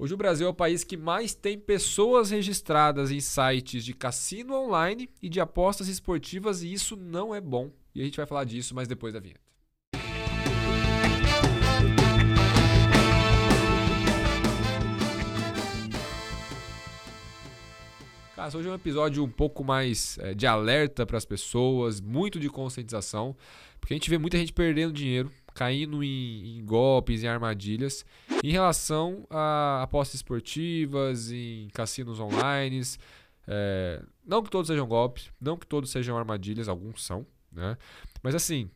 Hoje o Brasil é o país que mais tem pessoas registradas em sites de cassino online e de apostas esportivas e isso não é bom. E a gente vai falar disso mais depois da vinheta. Cara, hoje é um episódio um pouco mais é, de alerta para as pessoas, muito de conscientização, porque a gente vê muita gente perdendo dinheiro, caindo em, em golpes, em armadilhas, em relação a apostas esportivas, em cassinos online. É, não que todos sejam golpes, não que todos sejam armadilhas, alguns são, né? Mas assim,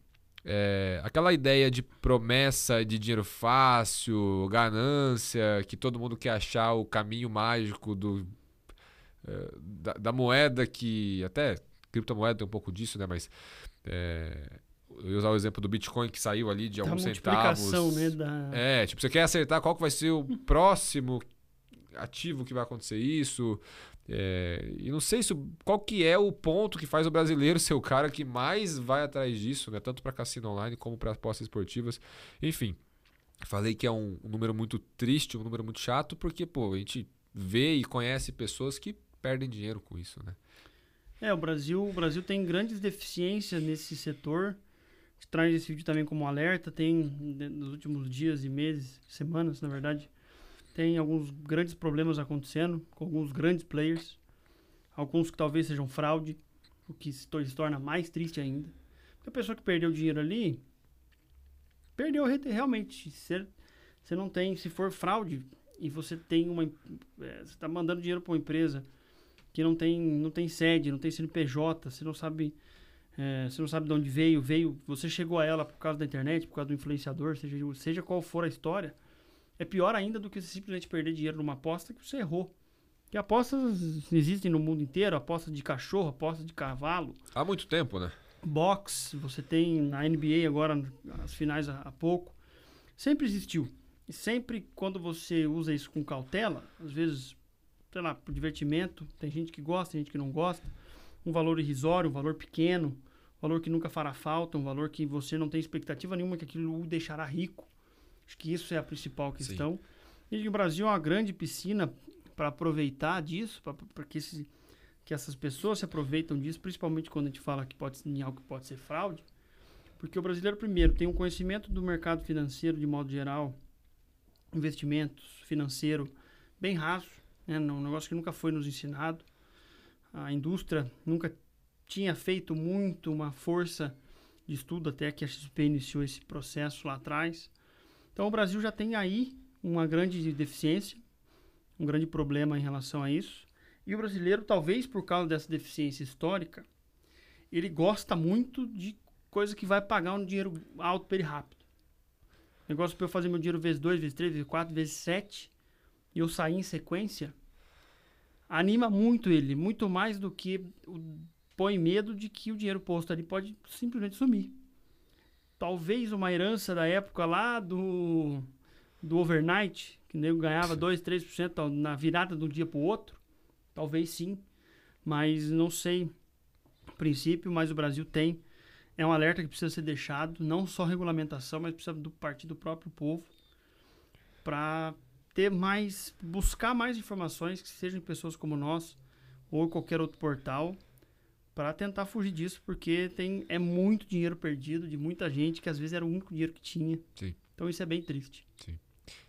é, aquela ideia de promessa de dinheiro fácil, ganância, que todo mundo quer achar o caminho mágico do é, da, da, moeda que. Até criptomoeda tem um pouco disso, né? Mas. É, eu ia usar o exemplo do Bitcoin que saiu ali de alguns centavos. Né, da... É, tipo, você quer acertar qual que vai ser o próximo ativo que vai acontecer isso. É, e não sei isso, qual que é o ponto que faz o brasileiro ser o cara que mais vai atrás disso, né? Tanto para cassino online como para apostas esportivas. Enfim, falei que é um, um número muito triste, um número muito chato, porque, pô, a gente vê e conhece pessoas que perdem dinheiro com isso, né? É, o Brasil, o Brasil tem grandes deficiências nesse setor. Traz esse vídeo também como alerta. Tem, nos últimos dias e meses, semanas, na verdade, tem alguns grandes problemas acontecendo com alguns grandes players. Alguns que talvez sejam fraude, o que se torna mais triste ainda. Porque a pessoa que perdeu dinheiro ali, perdeu realmente. Você, você não tem, se for fraude e você tem uma. É, você está mandando dinheiro para uma empresa que não tem, não tem sede, não tem CNPJ, você não sabe, é, você não sabe de onde veio, veio, você chegou a ela por causa da internet, por causa do influenciador, seja, seja qual for a história, é pior ainda do que você simplesmente perder dinheiro numa aposta que você errou. Que apostas existem no mundo inteiro, apostas de cachorro, apostas de cavalo. Há muito tempo, né? Box, você tem na NBA agora, as finais há pouco. Sempre existiu. E sempre quando você usa isso com cautela, às vezes sei lá, por divertimento. Tem gente que gosta, tem gente que não gosta. Um valor irrisório, um valor pequeno, um valor que nunca fará falta, um valor que você não tem expectativa nenhuma que aquilo o deixará rico. Acho que isso é a principal questão. Sim. E o Brasil é uma grande piscina para aproveitar disso, para que, esse, que essas pessoas se aproveitam disso, principalmente quando a gente fala que pode em algo que pode ser fraude. Porque o brasileiro, primeiro, tem um conhecimento do mercado financeiro de modo geral, investimentos, financeiro, bem raso né? um negócio que nunca foi nos ensinado. A indústria nunca tinha feito muito uma força de estudo até que a XP iniciou esse processo lá atrás. Então o Brasil já tem aí uma grande deficiência, um grande problema em relação a isso. E o brasileiro, talvez por causa dessa deficiência histórica, ele gosta muito de coisa que vai pagar um dinheiro alto para ele rápido. Negócio para eu fazer meu dinheiro vezes 2, vezes 3, vezes 4, vezes 7 e eu sair em sequência, anima muito ele, muito mais do que o, põe medo de que o dinheiro posto ali pode simplesmente sumir. Talvez uma herança da época lá do, do overnight, que o nego ganhava 2, 3% na virada de um dia para o outro, talvez sim, mas não sei o princípio, mas o Brasil tem. É um alerta que precisa ser deixado, não só regulamentação, mas precisa do partir do próprio povo para ter mais, buscar mais informações que sejam de pessoas como nós ou qualquer outro portal para tentar fugir disso, porque tem é muito dinheiro perdido de muita gente que às vezes era o único dinheiro que tinha. Sim. Então isso é bem triste. Sim.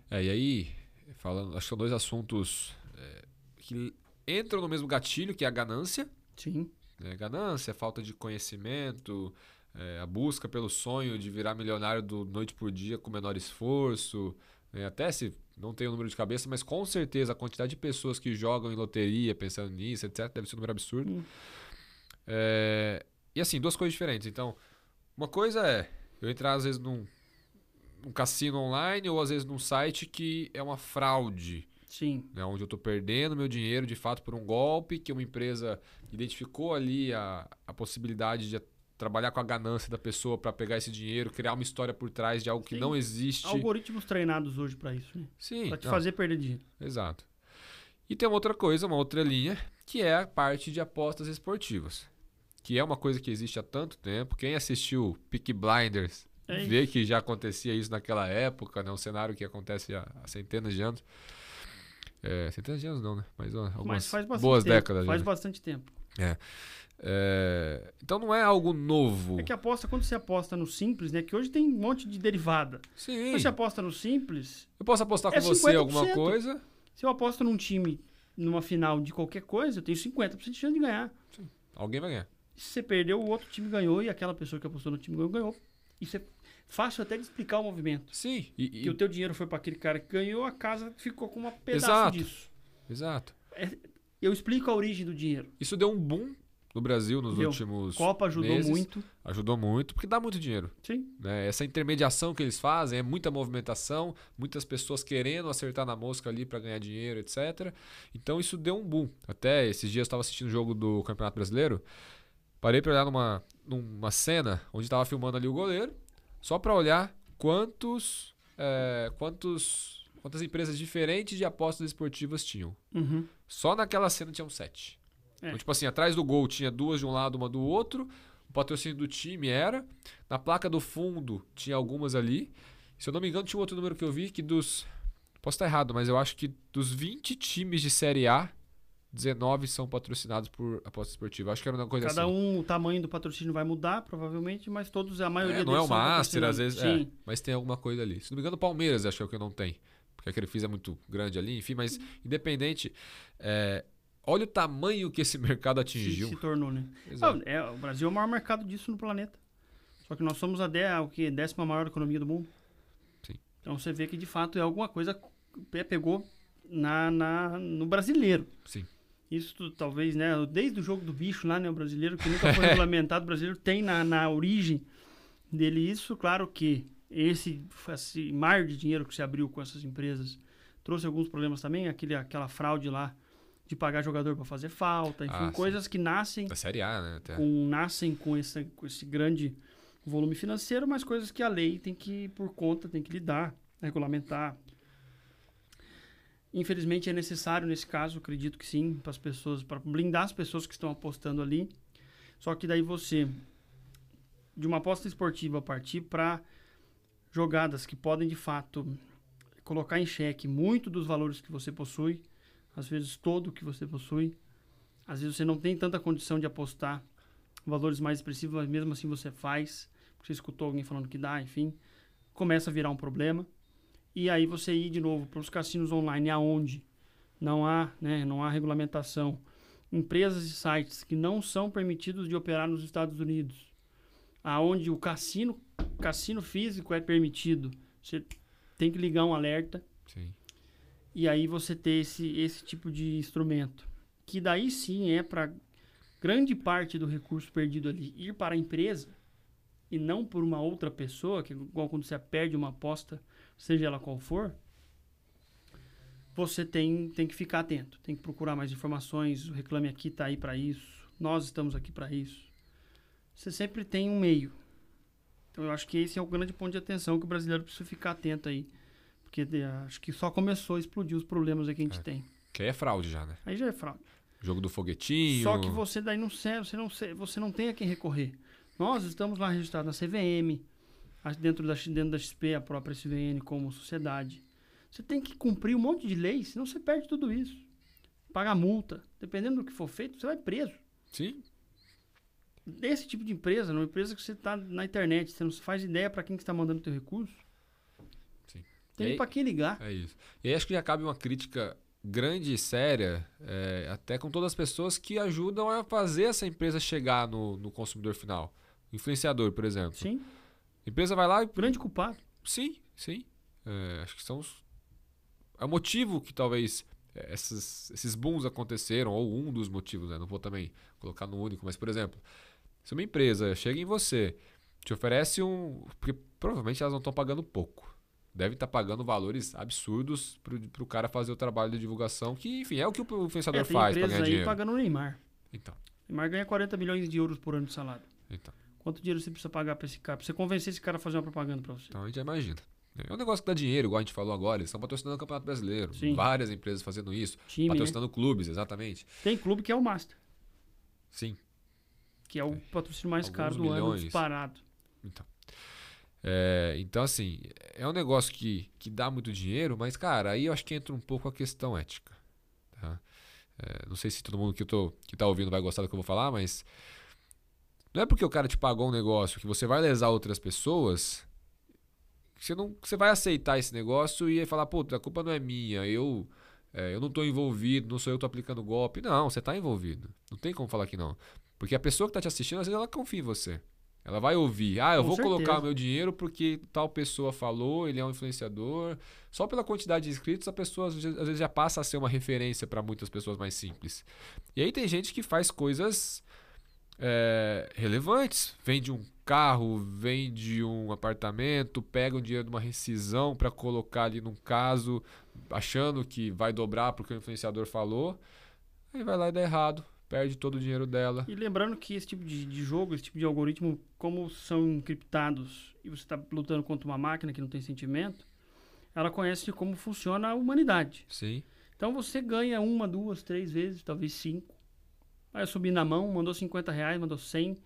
É, e aí, falando, acho que são dois assuntos é, que entram no mesmo gatilho, que é a ganância. Sim. É, ganância, falta de conhecimento, é, a busca pelo sonho de virar milionário do noite por dia com menor esforço. Né? Até se não tenho o número de cabeça, mas com certeza a quantidade de pessoas que jogam em loteria pensando nisso, etc., deve ser um número absurdo. Hum. É, e assim, duas coisas diferentes. Então, uma coisa é eu entrar às vezes num, num cassino online ou às vezes num site que é uma fraude. Sim. Né, onde eu estou perdendo meu dinheiro de fato por um golpe que uma empresa identificou ali a, a possibilidade de trabalhar com a ganância da pessoa para pegar esse dinheiro, criar uma história por trás de algo que não existe. Algoritmos treinados hoje para isso, né? Sim. Para te não. fazer perder dinheiro. Exato. E tem uma outra coisa, uma outra linha, que é a parte de apostas esportivas, que é uma coisa que existe há tanto tempo. Quem assistiu Peak Blinders é vê que já acontecia isso naquela época, né? um cenário que acontece há, há centenas de anos. É, centenas de anos não, né? Mas ó, algumas Mas faz boas tempo. décadas. Faz já, né? bastante tempo. É, então não é algo novo. É que aposta, quando você aposta no simples, né? Que hoje tem um monte de derivada. Sim. Quando você aposta no simples, Eu posso apostar É com você 50%. alguma coisa. se eu aposto num time numa final de qualquer coisa, eu tenho 50% de chance de ganhar. Alguém vai ganhar. Se você perdeu, o outro time ganhou e aquela pessoa que apostou no time ganhou, ganhou. Isso é fácil até de explicar o movimento. Sim. E, e- Que o teu dinheiro foi para aquele cara que ganhou, a casa ficou com uma pedaço Exato. disso. Exato. Eu explico a origem do dinheiro. Isso deu um boom no Brasil nos Deu. últimos Copa ajudou meses. muito. Ajudou muito, porque dá muito dinheiro. Sim. né? Essa intermediação que eles fazem é muita movimentação, muitas pessoas querendo acertar na mosca ali para ganhar dinheiro, etc. Então isso deu um boom. Até esses dias eu estava assistindo o jogo do Campeonato Brasileiro, parei para olhar numa, numa cena onde estava filmando ali o goleiro, só para olhar quantos, é, quantos, quantas empresas diferentes de apostas esportivas tinham. Uhum. Só naquela cena tinham sete. É. Então, tipo assim, atrás do gol tinha duas de um lado, uma do outro. O patrocínio do time era. Na placa do fundo tinha algumas ali. Se eu não me engano, tinha um outro número que eu vi que dos. Posso estar errado, mas eu acho que dos 20 times de Série A, 19 são patrocinados por aposta esportiva. Acho que era uma coisa Cada assim. um, o tamanho do patrocínio vai mudar, provavelmente, mas todos, a maioria É, não é o Master, às vezes. É, mas tem alguma coisa ali. Se não me engano, o Palmeiras acho que é o que não tem. Porque aquele FIS é muito grande ali, enfim, mas independente. é, olha o tamanho que esse mercado Se, atingiu. se tornou, né? Ah, é, o Brasil é o maior mercado disso no planeta. Só que nós somos a, de, a o quê? décima maior economia do mundo. Sim. Então você vê que de fato é alguma coisa que pegou na, na, no brasileiro. Sim. Isso talvez, né? Desde o jogo do bicho lá, né? O brasileiro, que nunca foi regulamentado, o brasileiro tem na, na origem dele isso. Claro que esse, esse mar de dinheiro que se abriu com essas empresas trouxe alguns problemas também. Aquele, aquela fraude lá de pagar jogador para fazer falta, enfim, Ah, coisas que nascem Da Série A, né? Até. com, nascem com esse, com esse grande volume financeiro, mas coisas que a lei tem que, por conta, tem que lidar, regulamentar. Infelizmente é necessário nesse caso, acredito que sim, para as pessoas, para blindar as pessoas que estão apostando ali. Só que daí você, de uma aposta esportiva, partir para jogadas que podem de fato colocar em xeque muito dos valores que você possui, às vezes todo o que você possui. Às vezes você não tem tanta condição de apostar valores mais expressivos, mas mesmo assim você faz, porque você escutou alguém falando que dá, enfim, começa a virar um problema. E aí você ir de novo para os cassinos online, aonde não há, né, não há regulamentação, empresas e sites que não são permitidos de operar nos Estados Unidos, aonde o cassino, cassino físico é permitido, você tem que ligar um alerta Sim. e aí você ter esse, esse tipo de instrumento. Que daí sim é para grande parte do recurso perdido ali ir para a empresa e não por uma outra pessoa, que igual quando você perde uma aposta, seja ela qual for, você tem, tem que ficar atento, tem que procurar mais informações, o Reclame Aqui está aí para isso, nós estamos aqui para isso. Você sempre tem um meio. Então eu acho que esse é o grande ponto de atenção que o brasileiro precisa ficar atento aí. Porque acho que só começou a explodir os problemas aí que a gente É. tem. Que aí é fraude já, né? Aí já é fraude. Jogo do foguetinho. Só que você daí não serve, você não, você não tem a quem recorrer. Nós estamos lá registrados na CVM, dentro da, dentro da XP, a própria SVN como sociedade. Você tem que cumprir um monte de leis, senão você perde tudo isso. Pagar multa, dependendo do que for feito, você vai preso. Sim. Desse tipo de empresa, numa empresa que você está na internet, você não faz ideia para quem que está mandando teu recurso. Sim. Tem para quem ligar. É isso. E aí acho que já cabe uma crítica grande e séria, é, até com todas as pessoas que ajudam a fazer essa empresa chegar no, no consumidor final. Influenciador, por exemplo. Sim, A empresa vai lá e. grande culpado. Sim, sim. É, acho que são os. É o motivo que talvez é, esses, esses booms aconteceram, ou um dos motivos, né? Não vou também colocar no único, mas, por exemplo, se uma empresa chega em você, te oferece um. Porque provavelmente elas não estão pagando pouco. Devem estar pagando valores absurdos para o cara fazer o trabalho de divulgação, que, enfim, é o que o influenciador É, tem faz para ganhar aí dinheiro. pagando o Neymar. Então, O Neymar ganha 40 milhões de euros por ano de salário. então, Quanto dinheiro você precisa pagar para esse cara? Pra você convencer esse cara a fazer uma propaganda para você. então a gente já imagina. É um negócio que dá dinheiro, igual a gente falou agora. Eles estão patrocinando o Campeonato Brasileiro. Sim. Várias empresas fazendo isso. Time, né? patrocinando clubes, exatamente. Tem clube que é o Master, Sim. Que é o patrocínio mais Alguns caro do ano, milhões. disparado. Então. É, então, assim, é um negócio que, que dá muito dinheiro, mas, cara, aí eu acho que entra um pouco a questão ética. Tá? É, não sei se todo mundo que, tô, que tá ouvindo vai gostar do que eu vou falar, mas não é porque o cara te pagou um negócio que você vai lesar outras pessoas que você, não, que você vai aceitar esse negócio e falar, pô, a culpa não é minha, eu, é, eu não estou envolvido, não sou eu que tô aplicando golpe. Não, você está envolvido. Não tem como falar que não. Porque a pessoa que está te assistindo, às vezes ela confia em você. Ela vai ouvir, ah, eu Com vou certeza. colocar o meu dinheiro porque tal pessoa falou, ele é um influenciador. Só pela quantidade de inscritos, a pessoa às vezes já passa a ser uma referência para muitas pessoas mais simples. E aí tem gente que faz coisas é, relevantes. Vende um carro, vende um apartamento, pega o dinheiro de uma rescisão para colocar ali num caso, achando que vai dobrar porque o influenciador falou. Aí vai lá e dá errado perde todo o dinheiro dela. E lembrando que esse tipo de, de jogo, esse tipo de algoritmo, como são encriptados e você está lutando contra uma máquina que não tem sentimento, ela conhece como funciona a humanidade. Sim. Então você ganha uma, duas, três vezes, talvez cinco. Aí eu subi na mão, mandou 50 reais, mandou 100,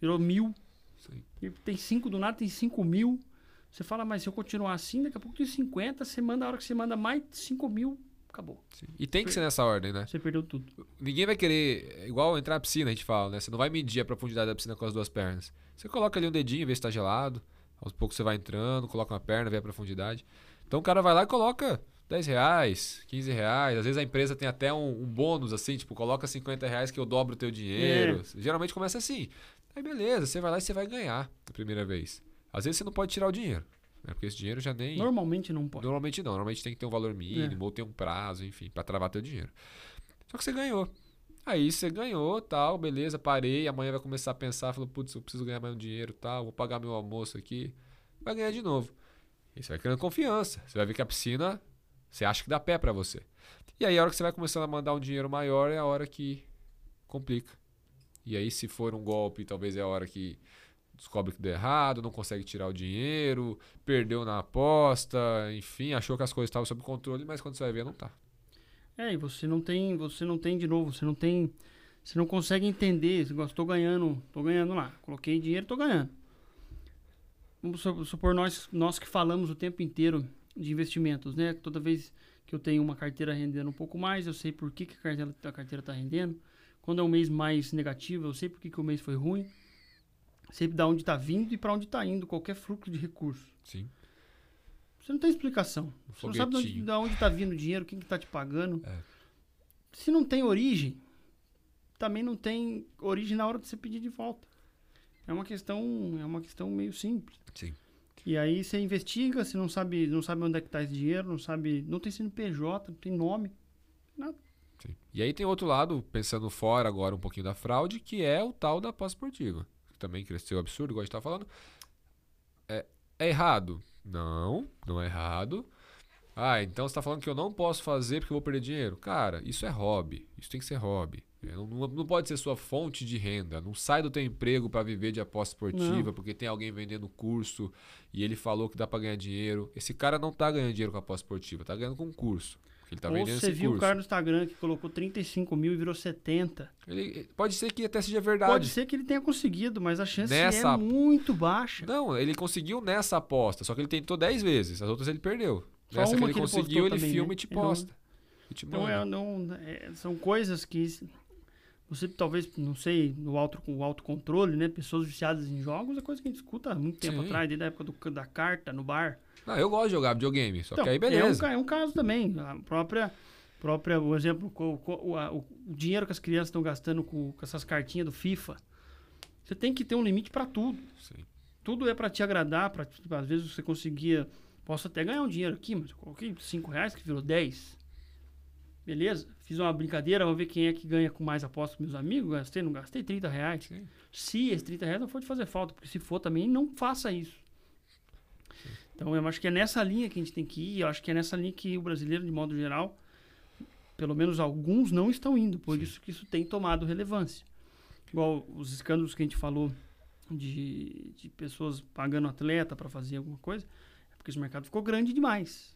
virou mil. Sim. E tem cinco do nada, tem cinco mil. Você fala, mas se eu continuar assim, daqui a pouco tem 50, você manda, a hora que você manda mais 5 mil, acabou. Sim. E tem que ser nessa ordem, né? Você perdeu tudo. Ninguém vai querer, igual entrar na piscina, a gente fala, né? Você não vai medir a profundidade da piscina com as duas pernas. Você coloca ali um dedinho, vê se está gelado. Aos poucos você vai entrando, coloca uma perna, vê a profundidade. Então o cara vai lá e coloca 10 reais, 15 reais. Às vezes a empresa tem até um, um bônus assim, tipo, coloca 50 reais que eu dobro o teu dinheiro. É. Geralmente começa assim. Aí beleza, você vai lá e você vai ganhar a primeira vez. Às vezes você não pode tirar o dinheiro. Né? Porque esse dinheiro já nem. Normalmente não pode. Normalmente não. Normalmente tem que ter um valor mínimo é. ou ter um prazo, enfim, para travar teu dinheiro. Só que você ganhou. Aí você ganhou, tal, beleza, parei. Amanhã vai começar a pensar, falou, putz, eu preciso ganhar mais um dinheiro, tal, vou pagar meu almoço aqui. Vai ganhar de novo. E você vai criando confiança. Você vai ver que a piscina, você acha que dá pé para você. E aí a hora que você vai começando a mandar um dinheiro maior é a hora que complica. E aí se for um golpe, talvez é a hora que descobre que deu errado, não consegue tirar o dinheiro, perdeu na aposta, enfim, achou que as coisas estavam sob controle, mas quando você vai ver não tá. É, e você não tem, você não tem de novo, você não tem, você não consegue entender, você estou ganhando, estou ganhando lá, coloquei dinheiro, estou ganhando. Vamos supor nós, nós que falamos o tempo inteiro de investimentos, né? Toda vez que eu tenho uma carteira rendendo um pouco mais, eu sei por que, que a carteira a carteira está rendendo. Quando é um mês mais negativo, eu sei por que, que o mês foi ruim sempre da onde está vindo e para onde está indo qualquer fluxo de recurso. Sim. Você não tem explicação. Um você não sabe de onde está vindo o dinheiro, quem está te pagando. É. Se não tem origem, também não tem origem na hora de você pedir de volta. É uma questão, é uma questão meio simples. Sim. E aí você investiga, você não sabe, não sabe onde é que está esse dinheiro, não sabe, não tem CNPJ, não tem nome, nada. Sim. E aí tem outro lado, pensando fora agora um pouquinho da fraude, que é o tal da pós-esportiva que também cresceu absurdo, igual a gente estava falando. É, é errado? Não, não é errado. Ah, então você está falando que eu não posso fazer porque eu vou perder dinheiro. Cara, isso é hobby. Isso tem que ser hobby. Não, não, não pode ser sua fonte de renda. Não sai do teu emprego para viver de aposta esportiva não. porque tem alguém vendendo curso e ele falou que dá para ganhar dinheiro. Esse cara não está ganhando dinheiro com aposta esportiva, está ganhando com curso. Ele tá Ou vendendo você viu curso. o cara no Instagram que colocou 35 mil e virou 70. Ele, pode ser que até seja verdade. Pode ser que ele tenha conseguido, mas a chance nessa... é muito baixa. Não, ele conseguiu nessa aposta, só que ele tentou 10 vezes. As outras ele perdeu. Só nessa que ele que conseguiu, ele, também, filma né? e te posta. E te então, é, não, é, são coisas que você talvez, não sei, no auto, o autocontrole, né? Pessoas viciadas em jogos é coisa que a gente escuta há muito tempo Sim. atrás, desde a época do, da carta no bar. Não, eu gosto de jogar videogame, só então, que aí beleza. É um, é um caso também. A própria, própria o exemplo, o, o, o, dinheiro que as crianças estão gastando com, com, essas cartinhas do FIFA. Você tem que ter um limite para tudo. Sim. Tudo é para te agradar, para às vezes você conseguia. Posso até ganhar um dinheiro aqui, mas eu coloquei 5 reais que virou 10. Beleza? Fiz uma brincadeira, vamos ver quem é que ganha com mais apostas com meus amigos. Gastei, não gastei 30 reais. Sim. Se esse 30 reais não for de fazer falta, porque se for também, não faça isso. Então eu acho que é nessa linha que a gente tem que ir, eu acho que é nessa linha que o brasileiro, de modo geral, pelo menos alguns não estão indo, por Sim. isso que isso tem tomado relevância. Igual os escândalos que a gente falou de, de pessoas pagando atleta para fazer alguma coisa, é porque esse mercado ficou grande demais.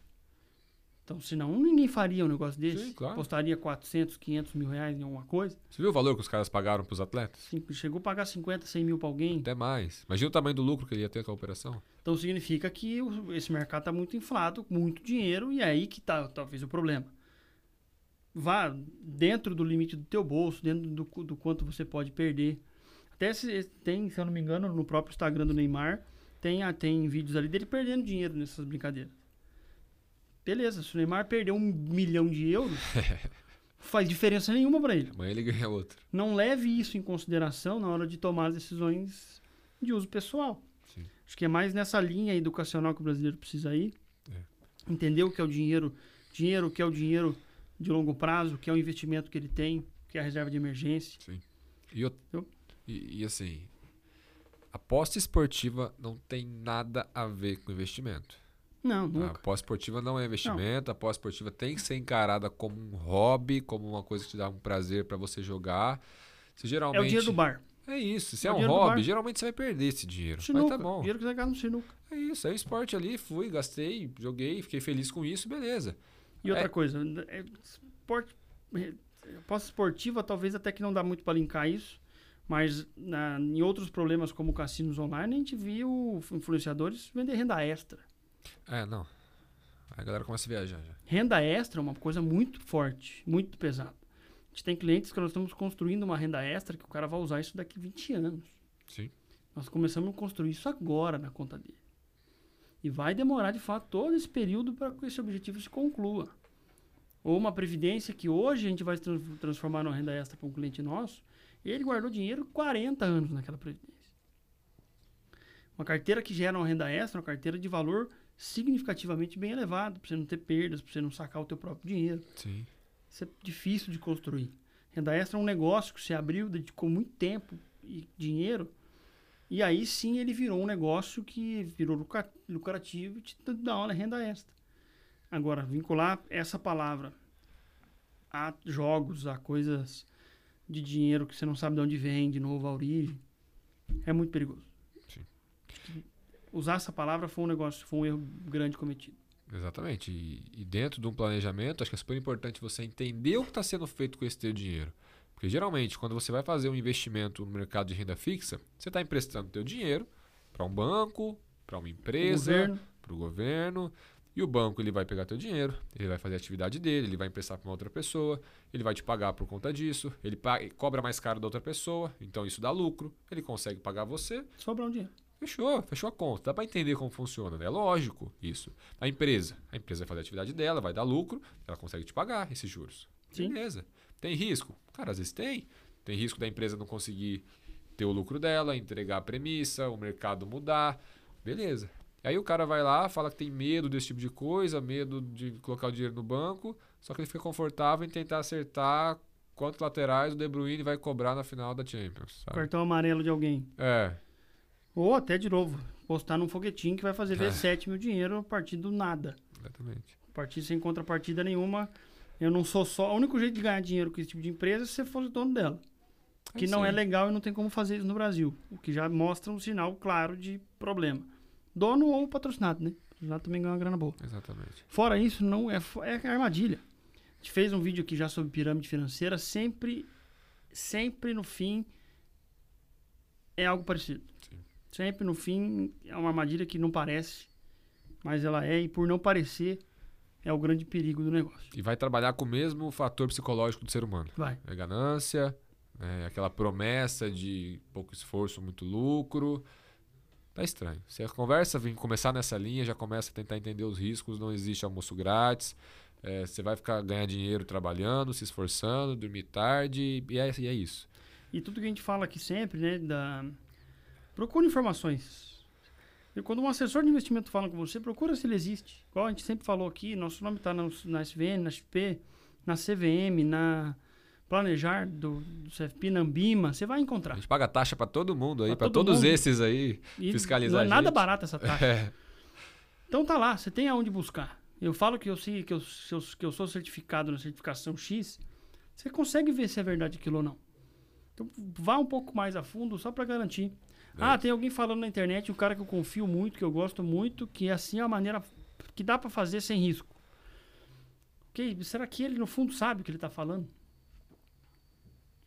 Então, senão ninguém faria um negócio desse. Sim, claro. Apostaria 400, 500 mil reais em alguma coisa. Você viu o valor que os caras pagaram pros atletas? Sim, chegou a pagar 50, 100 mil pra alguém. Até mais. Imagina o tamanho do lucro que ele ia ter com a operação. Então significa que esse mercado está muito inflado, muito dinheiro, e é aí que está talvez o problema. Vá dentro do limite do teu bolso, dentro do, do quanto você pode perder. Até se, tem, se eu não me engano, no próprio Instagram do Neymar, tem, tem vídeos ali dele perdendo dinheiro nessas brincadeiras. Beleza, se o Neymar perder um milhão de euros, faz diferença nenhuma para ele. Amanhã ele ganha outro. Não leve isso em consideração na hora de tomar as decisões de uso pessoal. Sim. Acho que é mais nessa linha educacional que o brasileiro precisa ir. Entender o que é o dinheiro, dinheiro, o que é o dinheiro de longo prazo, o que é o investimento que ele tem, o que é a reserva de emergência. Sim. E, Eu- e, e assim, aposta esportiva não tem nada a ver com investimento. Não, A nunca. aposta esportiva não é investimento, a aposta esportiva tem que ser encarada como um hobby, como uma coisa que te dá um prazer pra você jogar. Se geralmente É o dinheiro do bar. É isso, se É é, o um hobby, geralmente você vai perder esse dinheiro. Sinuca. Mas tá bom. Dinheiro que você gasta no sinuca. É isso, é um esporte ali, fui, gastei, joguei, fiquei feliz com isso, beleza. E outra É. coisa, é, esporte, é, aposta esportiva talvez até que não dá muito para linkar isso, mas na- em outros problemas como cassinos online, a gente viu influenciadores vender renda extra. É, não. Aí a galera começa a viajar já. Renda extra é uma coisa muito forte, muito pesada. A gente tem clientes que nós estamos construindo uma renda extra que o cara vai usar isso daqui 20 anos. Sim. Nós começamos a construir isso agora na conta dele. E vai demorar, de fato, todo esse período para que esse objetivo se conclua. Ou uma previdência que hoje a gente vai trans- transformar numa renda extra para um cliente nosso, ele guardou dinheiro 40 anos naquela previdência. Uma carteira que gera uma renda extra, uma carteira de valor significativamente bem elevado, para você não ter perdas, para você não sacar o teu próprio dinheiro. Sim. Isso é difícil de construir. Renda extra é um negócio que você abriu, dedicou muito tempo e dinheiro, e aí sim ele virou um negócio que virou lucra- lucrativo e te dá uma renda extra. Agora, vincular essa palavra a jogos, a coisas de dinheiro que você não sabe de onde vem, de novo, a origem, é muito perigoso. Sim. Usar essa palavra foi um negócio, foi um erro grande cometido. Exatamente. E, e dentro de um planejamento, acho que é super importante você entender o que está sendo feito com esse teu dinheiro. Porque geralmente, quando você vai fazer um investimento no mercado de renda fixa, você está emprestando teu dinheiro para um banco, para uma empresa, para o governo. E o banco ele vai pegar teu dinheiro, ele vai fazer a atividade dele, ele vai emprestar para uma outra pessoa, ele vai te pagar por conta disso, ele paga, cobra mais caro da outra pessoa, então isso dá lucro, ele consegue pagar você, sobra um dinheiro. Fechou, fechou a conta. Dá para entender como funciona, né? É lógico isso. A empresa, a empresa vai fazer a atividade dela, vai dar lucro, ela consegue te pagar esses juros. Sim. Beleza. Tem risco? Cara, às vezes tem. Tem risco da empresa não conseguir ter o lucro dela, entregar a premissa, o mercado mudar. Beleza. Aí o cara vai lá, fala que tem medo desse tipo de coisa, medo de colocar o dinheiro no banco, só que ele fica confortável em tentar acertar quantos laterais o De Bruyne vai cobrar na final da Champions. sabe? Cartão amarelo de alguém. É, Ou até, de novo, postar num foguetinho que vai fazer É. V7 mil dinheiro a partir do nada. exatamente. A partir sem contrapartida nenhuma. Eu não sou só. O único jeito de ganhar dinheiro com esse tipo de empresa é se você for o dono dela. Que isso não é legal e não tem como fazer isso no Brasil. O que já mostra um sinal claro de problema. Dono ou patrocinado, né? Patrocinado também ganha uma grana boa. Exatamente. Fora isso, não é, é armadilha. A gente fez um vídeo aqui já sobre pirâmide financeira. Sempre, sempre no fim é algo parecido. Sempre no fim é uma armadilha que não parece, mas ela é, e por não parecer, é o grande perigo do negócio. E vai trabalhar com o mesmo fator psicológico do ser humano. Vai. É ganância, é aquela promessa de pouco esforço, muito lucro. Tá estranho. Se a conversa vem começar nessa linha, já começa a tentar entender os riscos, não existe almoço grátis. é, você vai ficar ganhar dinheiro trabalhando, se esforçando, dormir tarde, e é, e é isso. E tudo que a gente fala aqui sempre, né, da... Procure informações. E quando um assessor de investimento fala com você, procura se ele existe. Igual a gente sempre falou aqui, nosso nome está na SVN, na XP, na CVM, na Planejar, do, do CFP, na Ambima, você vai A encontrar. gente paga taxa pra todo mundo aí, pra todo todos mundo. esses aí. E fiscalizar não é a nada barata essa taxa. É, Então tá lá, você tem aonde buscar. Eu falo que eu, sei, que, eu, eu- que eu sou certificado na certificação X, você consegue ver se é verdade aquilo ou não. Então vá um pouco mais a fundo só para garantir. Ah, tem alguém falando na internet, um cara que eu confio muito, que eu gosto muito, que assim é a maneira que dá para fazer sem risco. Ok, será que ele no fundo sabe o que ele está falando?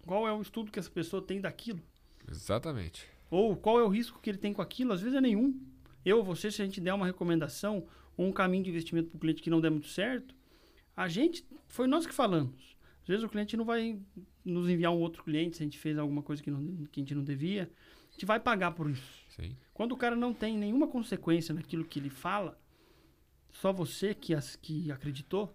Qual é o estudo que essa pessoa tem daquilo? Exatamente. Ou qual é o risco que ele tem com aquilo? Às vezes é nenhum. Eu ou você, se a gente der uma recomendação ou um caminho de investimento para o cliente que não der muito certo, a gente, foi nós que falamos. Às vezes o cliente não vai nos enviar um outro cliente se a gente fez alguma coisa que, não, que a gente não devia. A gente vai pagar por isso. Sim. Quando o cara não tem nenhuma consequência naquilo que ele fala, só você que, as, que acreditou,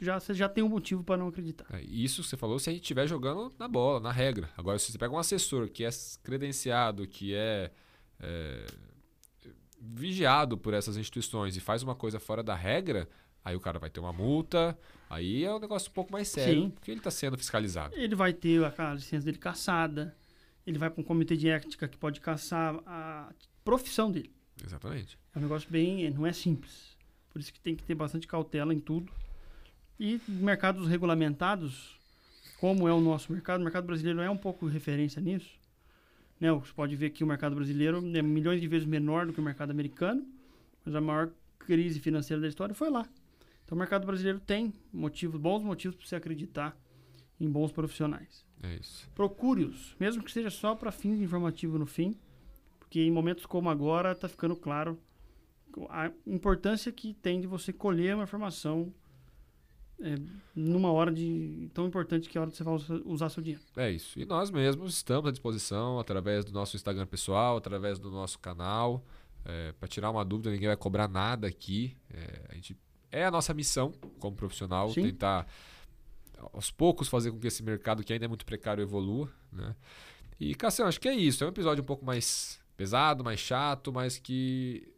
já, você já tem um motivo para não acreditar. É, isso que você falou se a gente estiver jogando na bola, na regra. Agora, se você pega um assessor que é credenciado, que é, é vigiado por essas instituições e faz uma coisa fora da regra, aí o cara vai ter uma multa, aí é um negócio um pouco mais sério, Sim. porque ele está sendo fiscalizado. Ele vai ter a, a licença dele caçada, ele vai para um comitê de ética que pode caçar a profissão dele. Exatamente. É um negócio bem. não é simples. Por isso que tem que ter bastante cautela em tudo. E mercados regulamentados, como é o nosso mercado, o mercado brasileiro é um pouco referência nisso. Né? Você pode ver que o mercado brasileiro é milhões de vezes menor do que o mercado americano, mas a maior crise financeira da história foi lá. Então o mercado brasileiro tem motivos, bons motivos para você acreditar em bons profissionais. É isso. Procure-os, mesmo que seja só para fins informativos no fim, porque em momentos como agora está ficando claro a importância que tem de você colher uma informação é, numa hora de tão importante que é a hora de você vai usar seu dinheiro. É isso. E nós mesmos estamos à disposição através do nosso Instagram pessoal, através do nosso canal. É, para tirar uma dúvida, ninguém vai cobrar nada aqui. É, a gente, é a nossa missão como profissional Sim. tentar aos poucos fazer com que esse mercado que ainda é muito precário evolua, né? E Cassiano, acho que é isso. É um episódio um pouco mais pesado, mais chato, mas que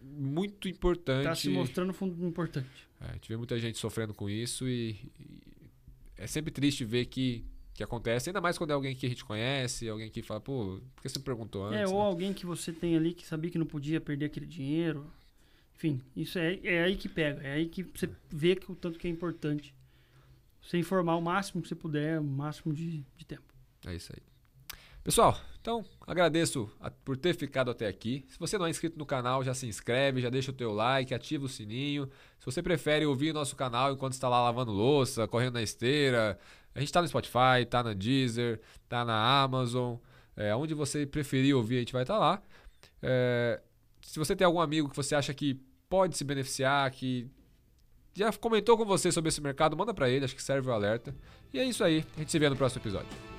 muito importante. Está se mostrando fundo importante. É, a gente vê muita gente sofrendo com isso e, e é sempre triste ver que, que acontece, ainda mais quando é alguém que a gente conhece, alguém que fala, pô, por que você me perguntou antes? É, ou né? alguém que você tem ali que sabia que não podia perder aquele dinheiro. Enfim, isso é, é aí que pega, é aí que você vê que o tanto que é importante. Você informar o máximo que você puder, o máximo de, de tempo. É isso aí. Pessoal, então agradeço a- por ter ficado até aqui. Se você não é inscrito no canal, já se inscreve, já deixa o teu like, ativa o sininho. Se você prefere ouvir nosso canal enquanto está lá lavando louça, correndo na esteira, a gente está no Spotify, tá na Deezer, tá na Amazon, é, onde você preferir ouvir, a gente vai estar lá. É, se você tem algum amigo que você acha que pode se beneficiar, que já comentou com você sobre esse mercado, manda para ele, acho que serve o alerta. E é isso aí, a gente se vê no próximo episódio.